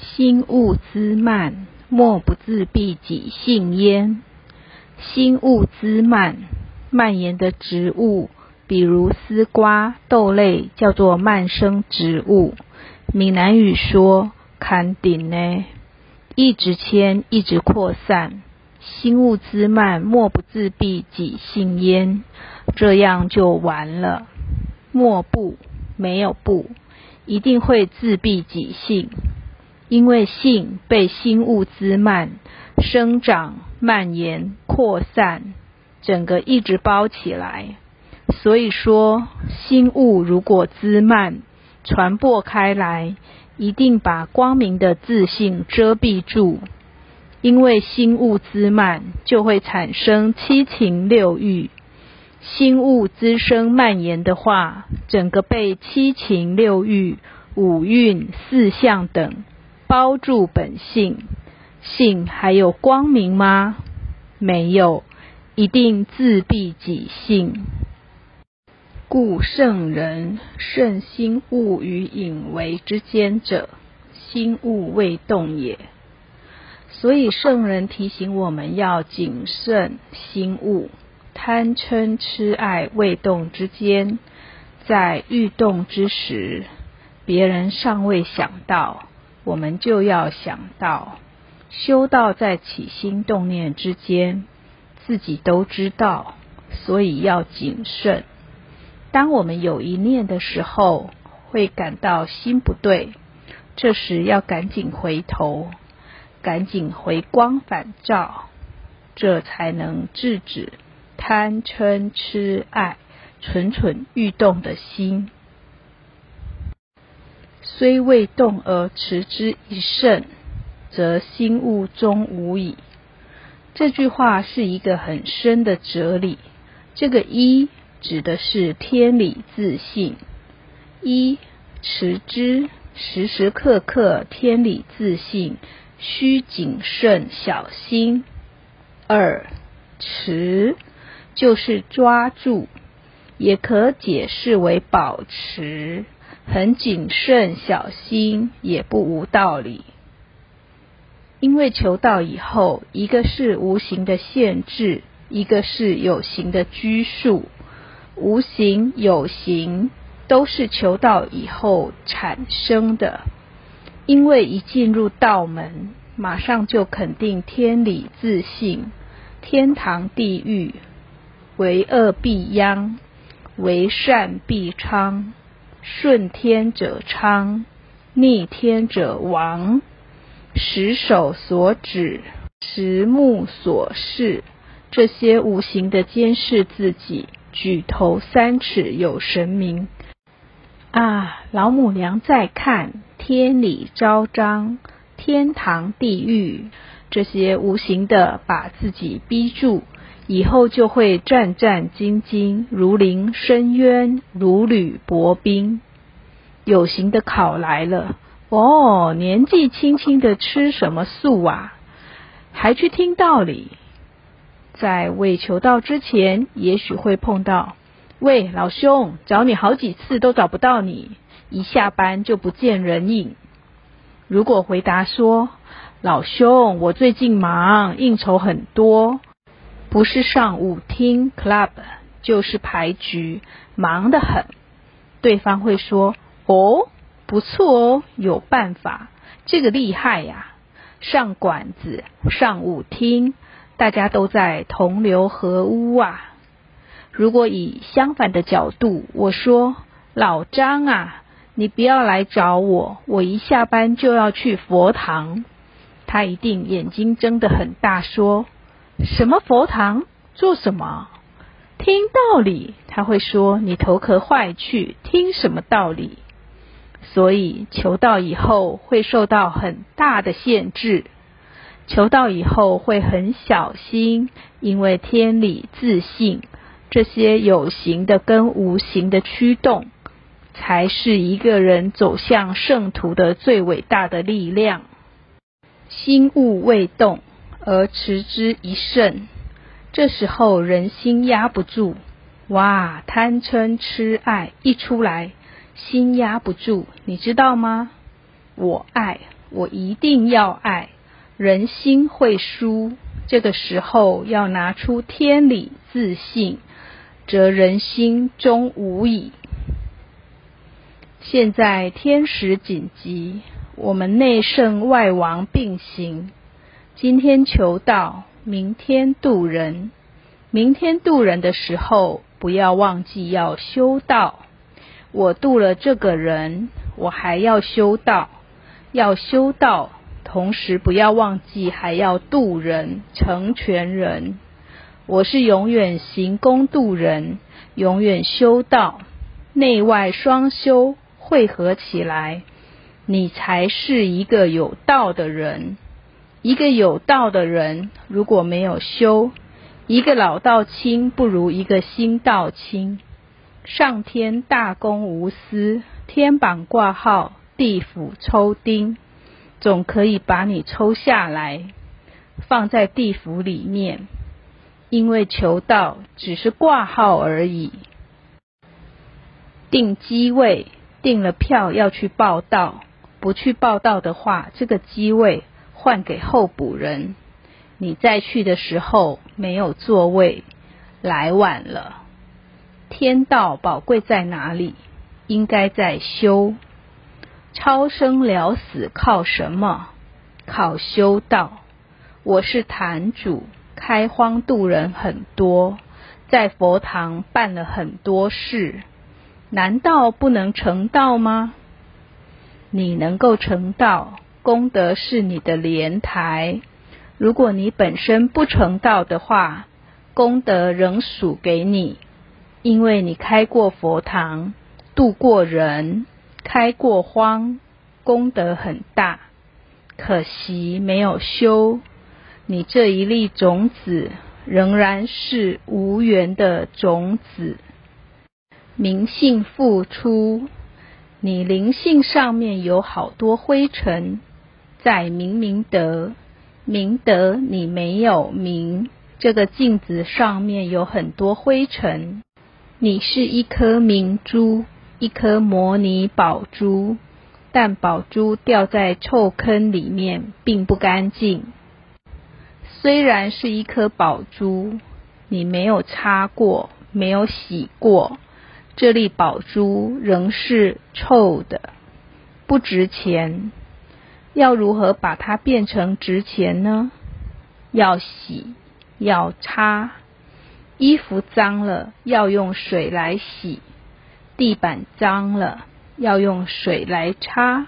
心物滋慢，莫不自蔽己性焉。心物滋慢，蔓延的植物，比如丝瓜、豆类，叫做蔓生植物。闽南语说“坎顶呢”，一直迁，一直扩散。心物滋慢，莫不自蔽己性焉。这样就完了。莫不，没有不，一定会自蔽己性。因为性被心物滋蔓生长、蔓延、扩散，整个一直包起来。所以说，心物如果滋蔓传播开来，一定把光明的自信遮蔽住。因为心物滋蔓，就会产生七情六欲。心物滋生蔓延的话，整个被七情六欲、五蕴、四相等。包住本性，性还有光明吗？没有，一定自闭己性。故圣人圣心物与隐为之间者，心物未动也。所以圣人提醒我们要谨慎心物，贪嗔痴爱未动之间，在欲动之时，别人尚未想到。我们就要想到，修道在起心动念之间，自己都知道，所以要谨慎。当我们有一念的时候，会感到心不对，这时要赶紧回头，赶紧回光返照，这才能制止贪嗔痴爱蠢蠢欲动的心。虽未动而持之以慎，则心物终无矣。这句话是一个很深的哲理。这个一指的是天理自信，一持之时时刻刻天理自信，需谨慎小心。二持就是抓住，也可解释为保持。很谨慎小心也不无道理，因为求道以后，一个是无形的限制，一个是有形的拘束。无形有形都是求道以后产生的，因为一进入道门，马上就肯定天理自信，天堂地狱为恶必殃，为善必昌。顺天者昌，逆天者亡。十手所指，十目所视，这些无形的监视自己。举头三尺有神明啊！老母娘在看，天理昭彰，天堂地狱，这些无形的把自己逼住。以后就会战战兢兢，如临深渊，如履薄冰。有形的考来了，哦，年纪轻轻的吃什么素啊？还去听道理？在未求道之前，也许会碰到。喂，老兄，找你好几次都找不到你，一下班就不见人影。如果回答说，老兄，我最近忙，应酬很多。不是上舞厅 club，就是牌局，忙得很。对方会说：“哦，不错哦，有办法，这个厉害呀！上馆子，上舞厅，大家都在同流合污啊。”如果以相反的角度，我说：“老张啊，你不要来找我，我一下班就要去佛堂。”他一定眼睛睁得很大，说。什么佛堂做什么？听道理，他会说你头壳坏去，听什么道理？所以求道以后会受到很大的限制，求道以后会很小心，因为天理自信，这些有形的跟无形的驱动，才是一个人走向圣途的最伟大的力量。心物未动。而持之一慎，这时候人心压不住，哇！贪嗔痴爱一出来，心压不住，你知道吗？我爱，我一定要爱。人心会输，这个时候要拿出天理自信，则人心终无矣。现在天时紧急，我们内圣外王并行。今天求道，明天渡人。明天渡人的时候，不要忘记要修道。我渡了这个人，我还要修道，要修道，同时不要忘记还要渡人，成全人。我是永远行功渡人，永远修道，内外双修汇合起来，你才是一个有道的人。一个有道的人，如果没有修，一个老道亲不如一个新道亲。上天大公无私，天榜挂号，地府抽钉，总可以把你抽下来，放在地府里面。因为求道只是挂号而已。订机位，订了票要去报道，不去报道的话，这个机位换给候补人。你再去的时候没有座位，来晚了。天道宝贵在哪里？应该在修。超生了死靠什么？靠修道。我是坛主，开荒度人很多，在佛堂办了很多事，难道不能成道吗？你能够成道，功德是你的莲台。如果你本身不成道的话，功德仍属给你，因为你开过佛堂，度过人，开过荒，功德很大。可惜没有修，你这一粒种子仍然是无缘的种子。明性付出，你灵性上面有好多灰尘，在明明德。明德，你没有明。这个镜子上面有很多灰尘。你是一颗明珠，一颗摩尼宝珠，但宝珠掉在臭坑里面，并不干净。虽然是一颗宝珠，你没有擦过，没有洗过，这粒宝珠仍是臭的，不值钱。要如何把它变成值钱呢？要洗，要擦。衣服脏了，要用水来洗；地板脏了，要用水来擦；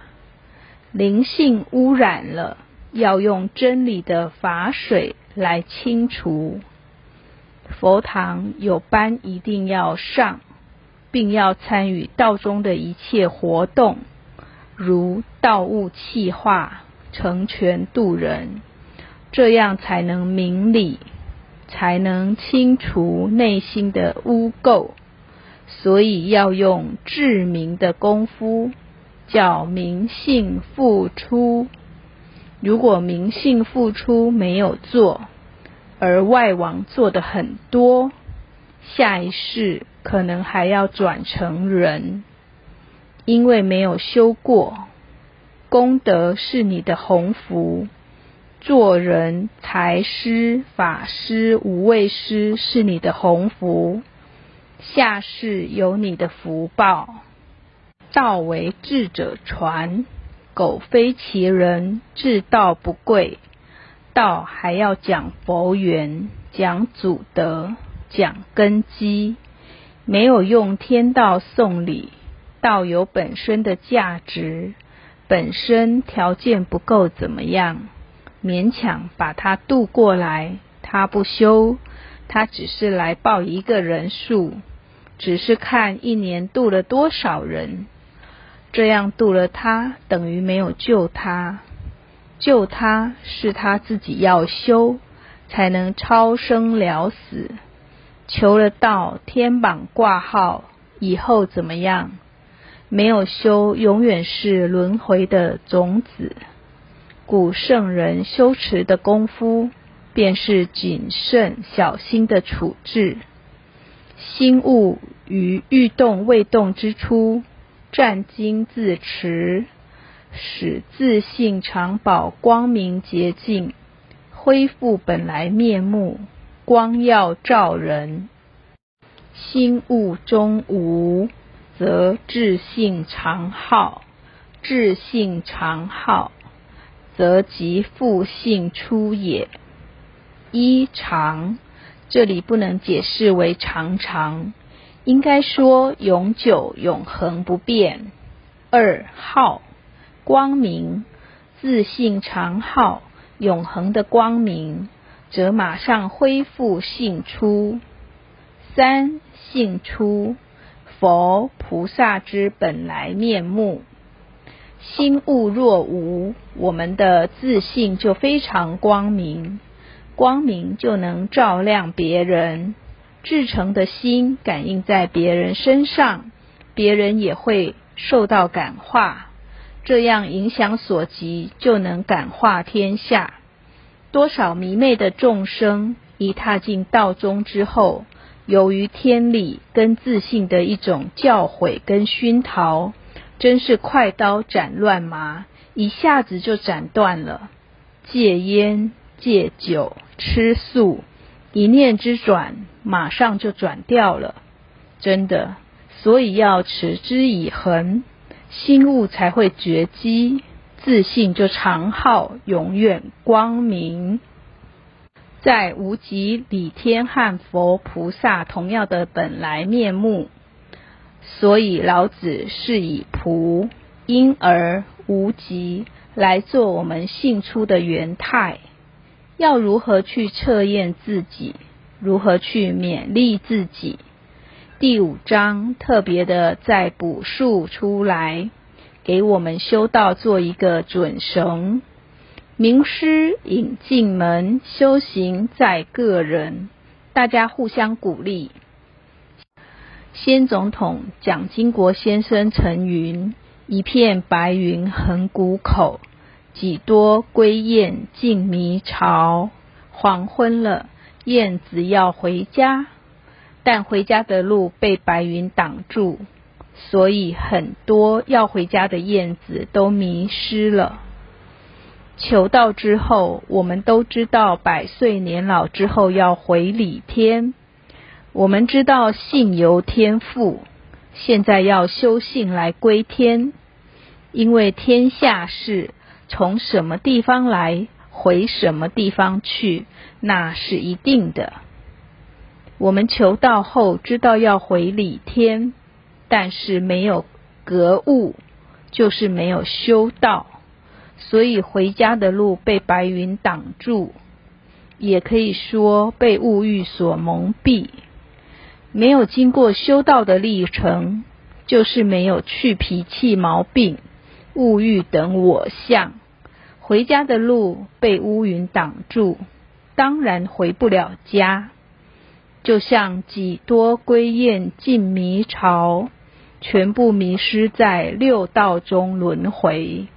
灵性污染了，要用真理的法水来清除。佛堂有班一定要上，并要参与道中的一切活动。如道物气化，成全度人，这样才能明理，才能清除内心的污垢。所以要用治明的功夫，叫明性付出。如果明性付出没有做，而外王做的很多，下一世可能还要转成人。因为没有修过，功德是你的鸿福；做人、财师、法师、无畏师是你的鸿福，下世有你的福报。道为智者传，苟非其人，智道不贵。道还要讲佛缘，讲祖德，讲根基，没有用天道送礼。道有本身的价值，本身条件不够怎么样？勉强把它渡过来，他不修，他只是来报一个人数，只是看一年渡了多少人，这样渡了他，等于没有救他。救他是他自己要修，才能超生了死。求了道，天榜挂号，以后怎么样？没有修，永远是轮回的种子。古圣人修持的功夫，便是谨慎小心的处置。心物于欲动未动之初，战惊自持；使自信常保光明洁净，恢复本来面目，光耀照人。心物中无，则智性常好；智性常好，则即复性出也。一常，这里不能解释为常常，应该说永久、永恒不变。二好，光明，自性常好，永恒的光明，则马上恢复性出。三性出，佛菩萨之本来面目。心物若无，我们的自信就非常光明，光明就能照亮别人。至诚的心感应在别人身上，别人也会受到感化，这样影响所及，就能感化天下。多少迷昧的众生，一踏进道中之后，由于天理跟自信的一种教诲跟熏陶，真是快刀斩乱麻，一下子就斩断了。戒烟、戒酒、吃素，一念之转，马上就转掉了。真的，所以要持之以恒，心物才会绝迹，自信就长好，永远光明。在无极李天和佛菩萨同样的本来面目，所以老子是以菩因而无极来做我们性出的原态。要如何去测验自己？如何去勉励自己？第五章特别的再补述出来，给我们修道做一个准绳。名师引进门，修行在个人，大家互相鼓励。先总统蒋经国先生曾云：“一片白云横谷口，几多归雁尽迷巢。”黄昏了，燕子要回家，但回家的路被白云挡住，所以很多要回家的燕子都迷失了。求道之后，我们都知道百岁年老之后要回礼天。我们知道性由天赋，现在要修性来归天。因为天下事从什么地方来，回什么地方去，那是一定的。我们求道后知道要回礼天，但是没有格物，就是没有修道。所以回家的路被白云挡住，也可以说被物欲所蒙蔽。没有经过修道的历程，就是没有去脾气毛病、物欲等我相。回家的路被乌云挡住，当然回不了家。就像几多归雁尽迷巢，全部迷失在六道中轮回。